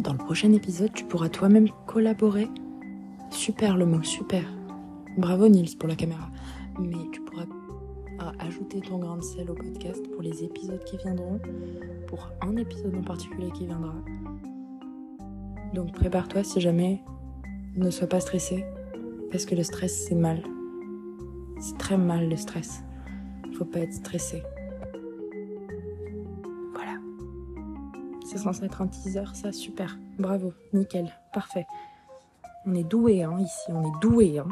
Dans le prochain épisode, tu pourras toi-même collaborer. Super le mot, super. Bravo Nils pour la caméra. Mais tu pourras ajouter ton grain de sel au podcast pour les épisodes qui viendront, pour un épisode en particulier qui viendra. Donc prépare-toi si jamais, ne sois pas stressé, parce que le stress c'est mal. C'est très mal le stress. Faut pas être stressé. C'est censé être un teaser, ça, super. Bravo, nickel, parfait. On est doué, hein, ici, on est doué, hein.